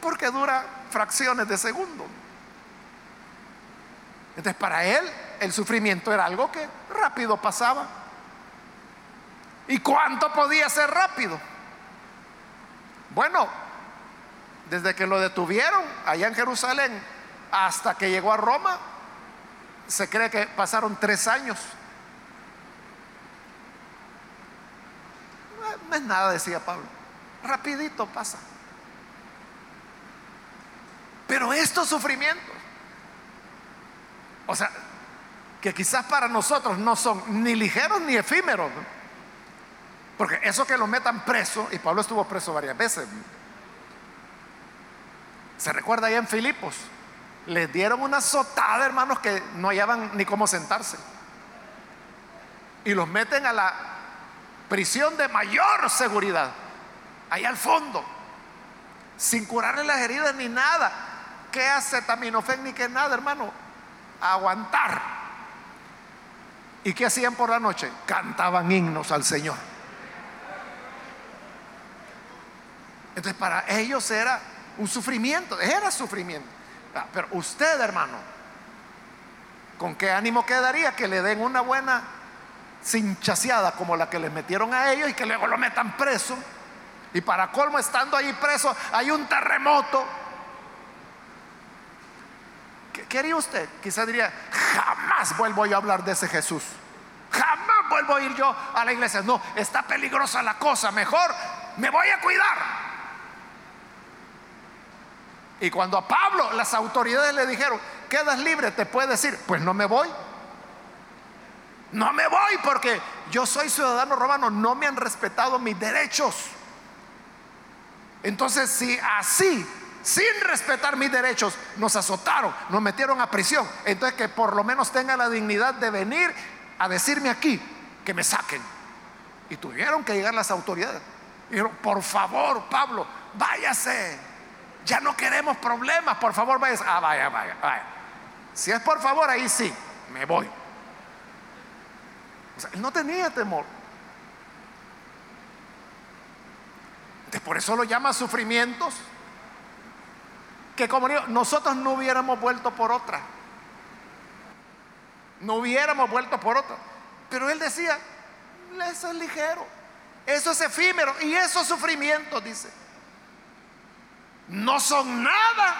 porque dura fracciones de segundo. Entonces para él el sufrimiento era algo que rápido pasaba. ¿Y cuánto podía ser rápido? Bueno, desde que lo detuvieron allá en Jerusalén hasta que llegó a Roma, se cree que pasaron tres años. No es nada, decía Pablo. Rapidito pasa. Pero estos sufrimientos, o sea, que quizás para nosotros no son ni ligeros ni efímeros, porque eso que lo metan preso, y Pablo estuvo preso varias veces, se recuerda allá en Filipos, les dieron una azotada, hermanos, que no hallaban ni cómo sentarse. Y los meten a la prisión de mayor seguridad, allá al fondo, sin curarle las heridas ni nada. ¿Qué hace Taminofén ni qué nada, hermano? Aguantar. ¿Y qué hacían por la noche? Cantaban himnos al Señor. Entonces para ellos era un sufrimiento, era sufrimiento. Ah, pero usted, hermano, ¿con qué ánimo quedaría que le den una buena cinchaseada como la que le metieron a ellos y que luego lo metan preso? Y para colmo, estando ahí preso, hay un terremoto ¿Qué haría usted? Quizá diría, jamás vuelvo yo a hablar de ese Jesús. Jamás vuelvo a ir yo a la iglesia. No, está peligrosa la cosa. Mejor me voy a cuidar. Y cuando a Pablo las autoridades le dijeron, quedas libre, te puede decir, pues no me voy. No me voy porque yo soy ciudadano romano, no me han respetado mis derechos. Entonces, si así sin respetar mis derechos, nos azotaron, nos metieron a prisión. Entonces que por lo menos tenga la dignidad de venir a decirme aquí que me saquen. Y tuvieron que llegar las autoridades. Y dijeron, por favor, Pablo, váyase. Ya no queremos problemas, por favor, váyase. Ah, vaya, vaya, vaya. Si es por favor, ahí sí, me voy. Él no tenía temor. por eso lo llama sufrimientos que como digo, nosotros no hubiéramos vuelto por otra. No hubiéramos vuelto por otra. Pero él decía, eso es ligero, eso es efímero y esos sufrimientos, dice, no son nada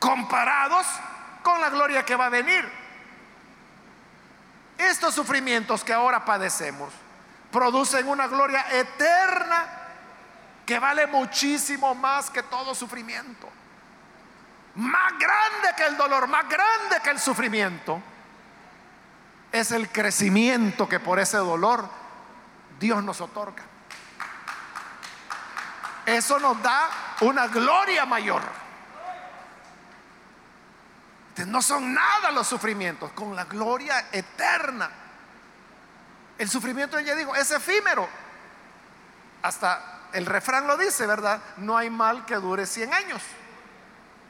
comparados con la gloria que va a venir. Estos sufrimientos que ahora padecemos producen una gloria eterna que vale muchísimo más que todo sufrimiento. Más grande que el dolor, más grande que el sufrimiento, es el crecimiento que por ese dolor Dios nos otorga. Eso nos da una gloria mayor. No son nada los sufrimientos, con la gloria eterna. El sufrimiento, ella dijo, es efímero. Hasta el refrán lo dice, ¿verdad? No hay mal que dure 100 años.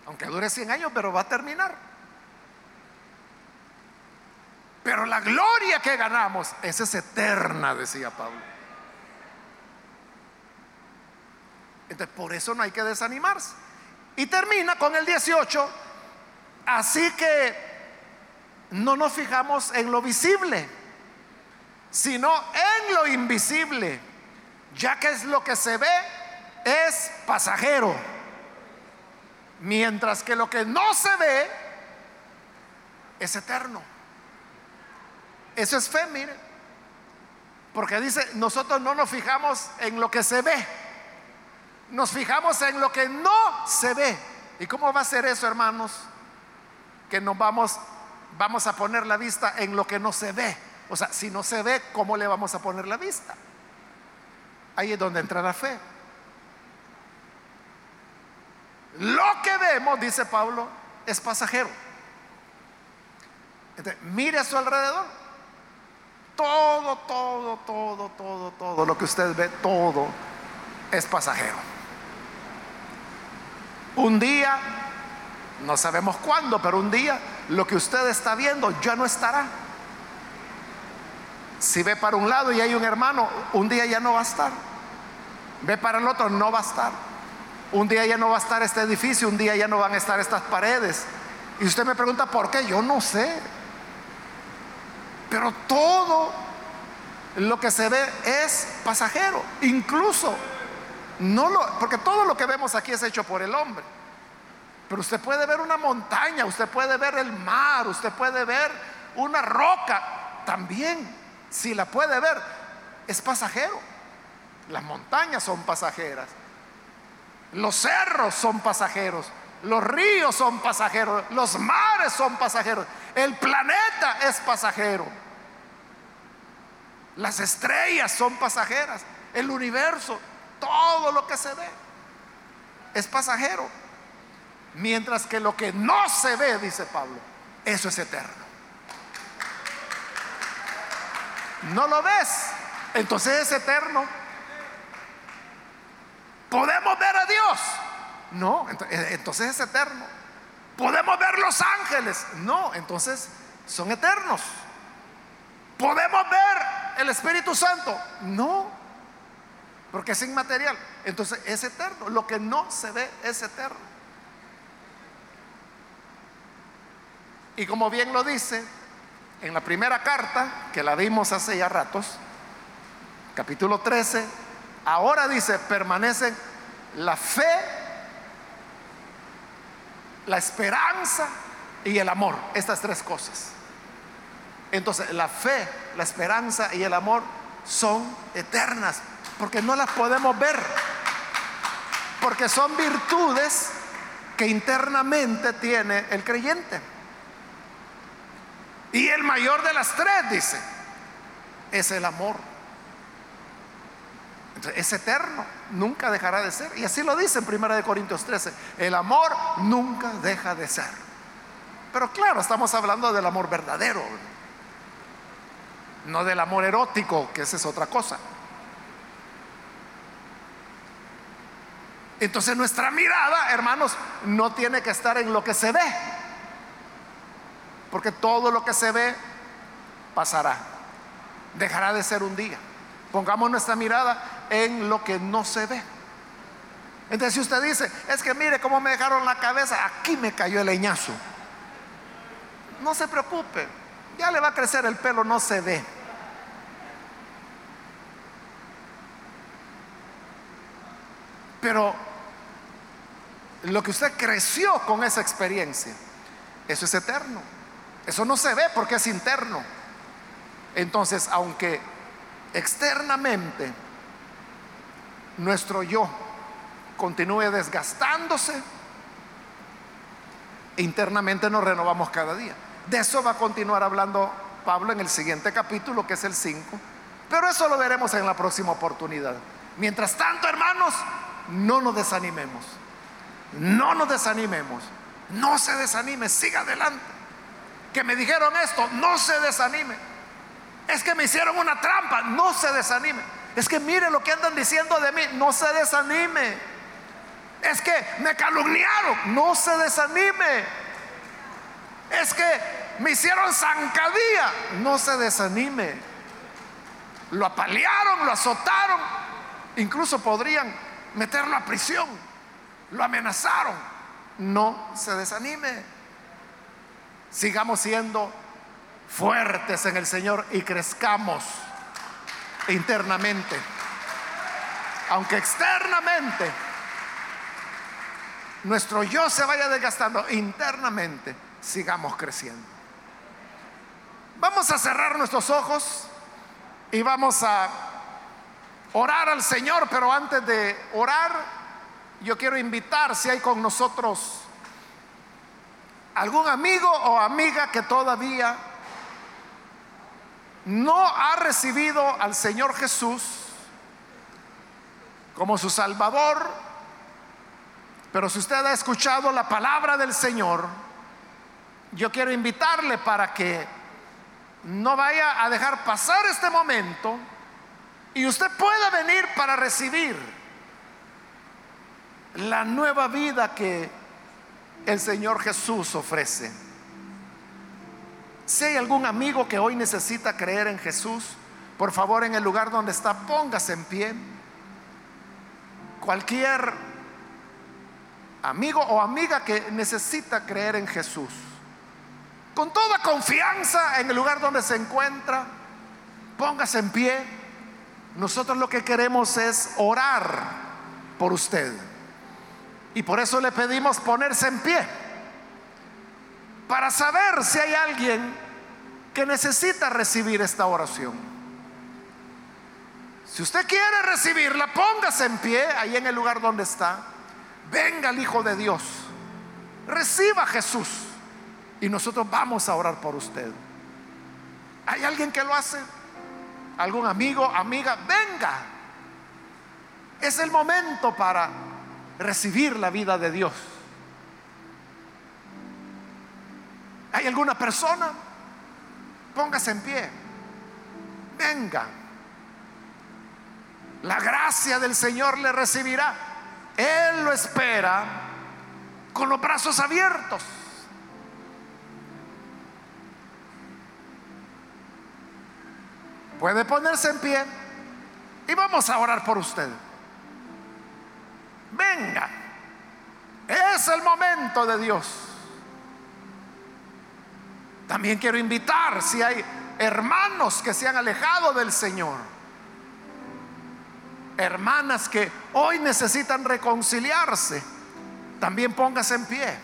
Aunque dure 100 años, pero va a terminar. Pero la gloria que ganamos, esa es eterna, decía Pablo. Entonces, por eso no hay que desanimarse. Y termina con el 18. Así que no nos fijamos en lo visible, sino en lo invisible ya que es lo que se ve es pasajero, mientras que lo que no se ve es eterno. Eso es fe, mire, porque dice, nosotros no nos fijamos en lo que se ve, nos fijamos en lo que no se ve. ¿Y cómo va a ser eso, hermanos? Que nos vamos, vamos a poner la vista en lo que no se ve. O sea, si no se ve, ¿cómo le vamos a poner la vista? Ahí es donde entra la fe. Lo que vemos, dice Pablo, es pasajero. mire a su alrededor. Todo, todo, todo, todo, todo lo que usted ve, todo es pasajero. Un día, no sabemos cuándo, pero un día lo que usted está viendo ya no estará. Si ve para un lado y hay un hermano, un día ya no va a estar. Ve para el otro, no va a estar. Un día ya no va a estar este edificio, un día ya no van a estar estas paredes. Y usted me pregunta, ¿por qué? Yo no sé. Pero todo lo que se ve es pasajero. Incluso, no lo, porque todo lo que vemos aquí es hecho por el hombre. Pero usted puede ver una montaña, usted puede ver el mar, usted puede ver una roca. También, si la puede ver, es pasajero. Las montañas son pasajeras. Los cerros son pasajeros. Los ríos son pasajeros. Los mares son pasajeros. El planeta es pasajero. Las estrellas son pasajeras. El universo, todo lo que se ve, es pasajero. Mientras que lo que no se ve, dice Pablo, eso es eterno. ¿No lo ves? Entonces es eterno. ¿Podemos ver a Dios? No, eh, entonces es eterno. ¿Podemos ver los ángeles? No, entonces son eternos. ¿Podemos ver el Espíritu Santo? No, porque es inmaterial. Entonces es eterno. Lo que no se ve es eterno. Y como bien lo dice en la primera carta, que la vimos hace ya ratos, capítulo 13, ahora dice, permanecen la fe, la esperanza y el amor, estas tres cosas. Entonces, la fe, la esperanza y el amor son eternas, porque no las podemos ver, porque son virtudes que internamente tiene el creyente. Y el mayor de las tres, dice, es el amor. es eterno, nunca dejará de ser. Y así lo dice en 1 Corintios 13, el amor nunca deja de ser. Pero claro, estamos hablando del amor verdadero no del amor erótico, que esa es otra cosa. Entonces nuestra mirada, hermanos, no tiene que estar en lo que se ve, porque todo lo que se ve pasará, dejará de ser un día. Pongamos nuestra mirada en lo que no se ve. Entonces si usted dice, es que mire cómo me dejaron la cabeza, aquí me cayó el leñazo. No se preocupe, ya le va a crecer el pelo, no se ve. Pero lo que usted creció con esa experiencia, eso es eterno. Eso no se ve porque es interno. Entonces, aunque externamente nuestro yo continúe desgastándose, internamente nos renovamos cada día. De eso va a continuar hablando Pablo en el siguiente capítulo, que es el 5. Pero eso lo veremos en la próxima oportunidad. Mientras tanto, hermanos, no nos desanimemos. No nos desanimemos. No se desanime, siga adelante. Que me dijeron esto, no se desanime. Es que me hicieron una trampa, no se desanime. Es que mire lo que andan diciendo de mí, no se desanime. Es que me calumniaron, no se desanime. Es que me hicieron zancadía, no se desanime. Lo apalearon, lo azotaron, incluso podrían meterlo a prisión. Lo amenazaron. No se desanime. Sigamos siendo fuertes en el Señor y crezcamos internamente. Aunque externamente nuestro yo se vaya desgastando, internamente sigamos creciendo. Vamos a cerrar nuestros ojos y vamos a orar al Señor, pero antes de orar, yo quiero invitar si hay con nosotros algún amigo o amiga que todavía no ha recibido al Señor Jesús como su Salvador, pero si usted ha escuchado la palabra del Señor, yo quiero invitarle para que no vaya a dejar pasar este momento y usted pueda venir para recibir la nueva vida que el Señor Jesús ofrece. Si hay algún amigo que hoy necesita creer en Jesús, por favor en el lugar donde está, póngase en pie. Cualquier amigo o amiga que necesita creer en Jesús, con toda confianza en el lugar donde se encuentra, póngase en pie. Nosotros lo que queremos es orar por usted. Y por eso le pedimos ponerse en pie, para saber si hay alguien que necesita recibir esta oración. Si usted quiere recibirla, póngase en pie ahí en el lugar donde está. Venga el Hijo de Dios. Reciba a Jesús. Y nosotros vamos a orar por usted. ¿Hay alguien que lo hace? ¿Algún amigo, amiga? Venga. Es el momento para recibir la vida de Dios. ¿Hay alguna persona? Póngase en pie. Venga. La gracia del Señor le recibirá. Él lo espera con los brazos abiertos. Puede ponerse en pie y vamos a orar por usted. Venga, es el momento de Dios. También quiero invitar si hay hermanos que se han alejado del Señor, hermanas que hoy necesitan reconciliarse, también póngase en pie.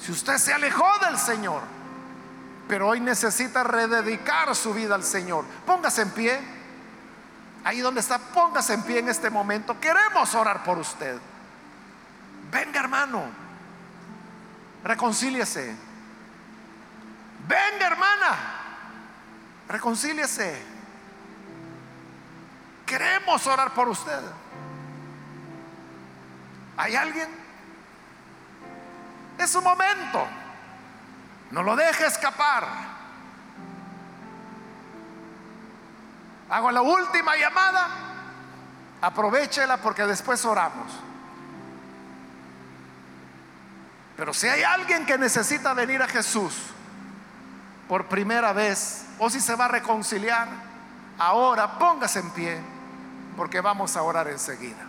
Si usted se alejó del Señor, pero hoy necesita rededicar su vida al Señor, póngase en pie. Ahí donde está, póngase en pie en este momento. Queremos orar por usted. Venga, hermano. Reconcíliese. Venga, hermana. Reconcíliese. Queremos orar por usted. ¿Hay alguien? Es su momento. No lo deje escapar. Hago la última llamada. Aprovechela porque después oramos. Pero si hay alguien que necesita venir a Jesús por primera vez, o si se va a reconciliar, ahora póngase en pie, porque vamos a orar enseguida.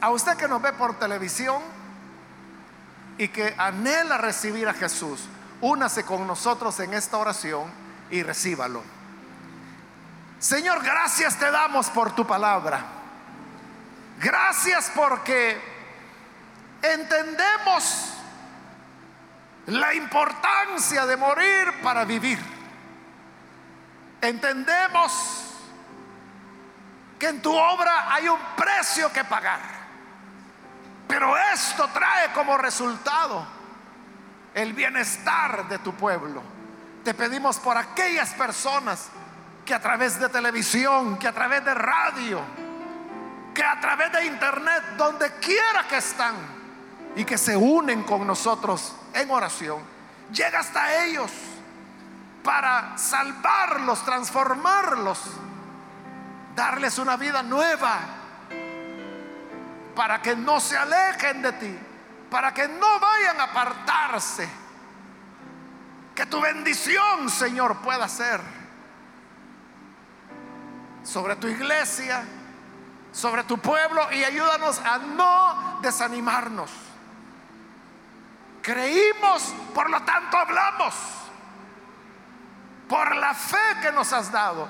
A usted que nos ve por televisión y que anhela recibir a Jesús, únase con nosotros en esta oración y recíbalo. Señor, gracias te damos por tu palabra. Gracias porque entendemos la importancia de morir para vivir. Entendemos que en tu obra hay un precio que pagar. Pero esto trae como resultado el bienestar de tu pueblo. Te pedimos por aquellas personas que a través de televisión, que a través de radio, que a través de internet, donde quiera que están y que se unen con nosotros en oración, llega hasta ellos para salvarlos, transformarlos, darles una vida nueva, para que no se alejen de ti, para que no vayan a apartarse. Que tu bendición, Señor, pueda ser sobre tu iglesia, sobre tu pueblo y ayúdanos a no desanimarnos. Creímos, por lo tanto hablamos. Por la fe que nos has dado,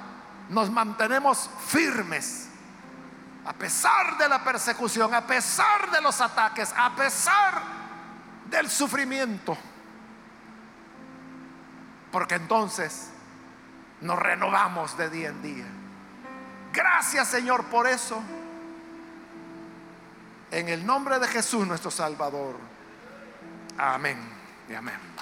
nos mantenemos firmes. A pesar de la persecución, a pesar de los ataques, a pesar del sufrimiento. Porque entonces nos renovamos de día en día. Gracias Señor por eso. En el nombre de Jesús nuestro Salvador. Amén y amén.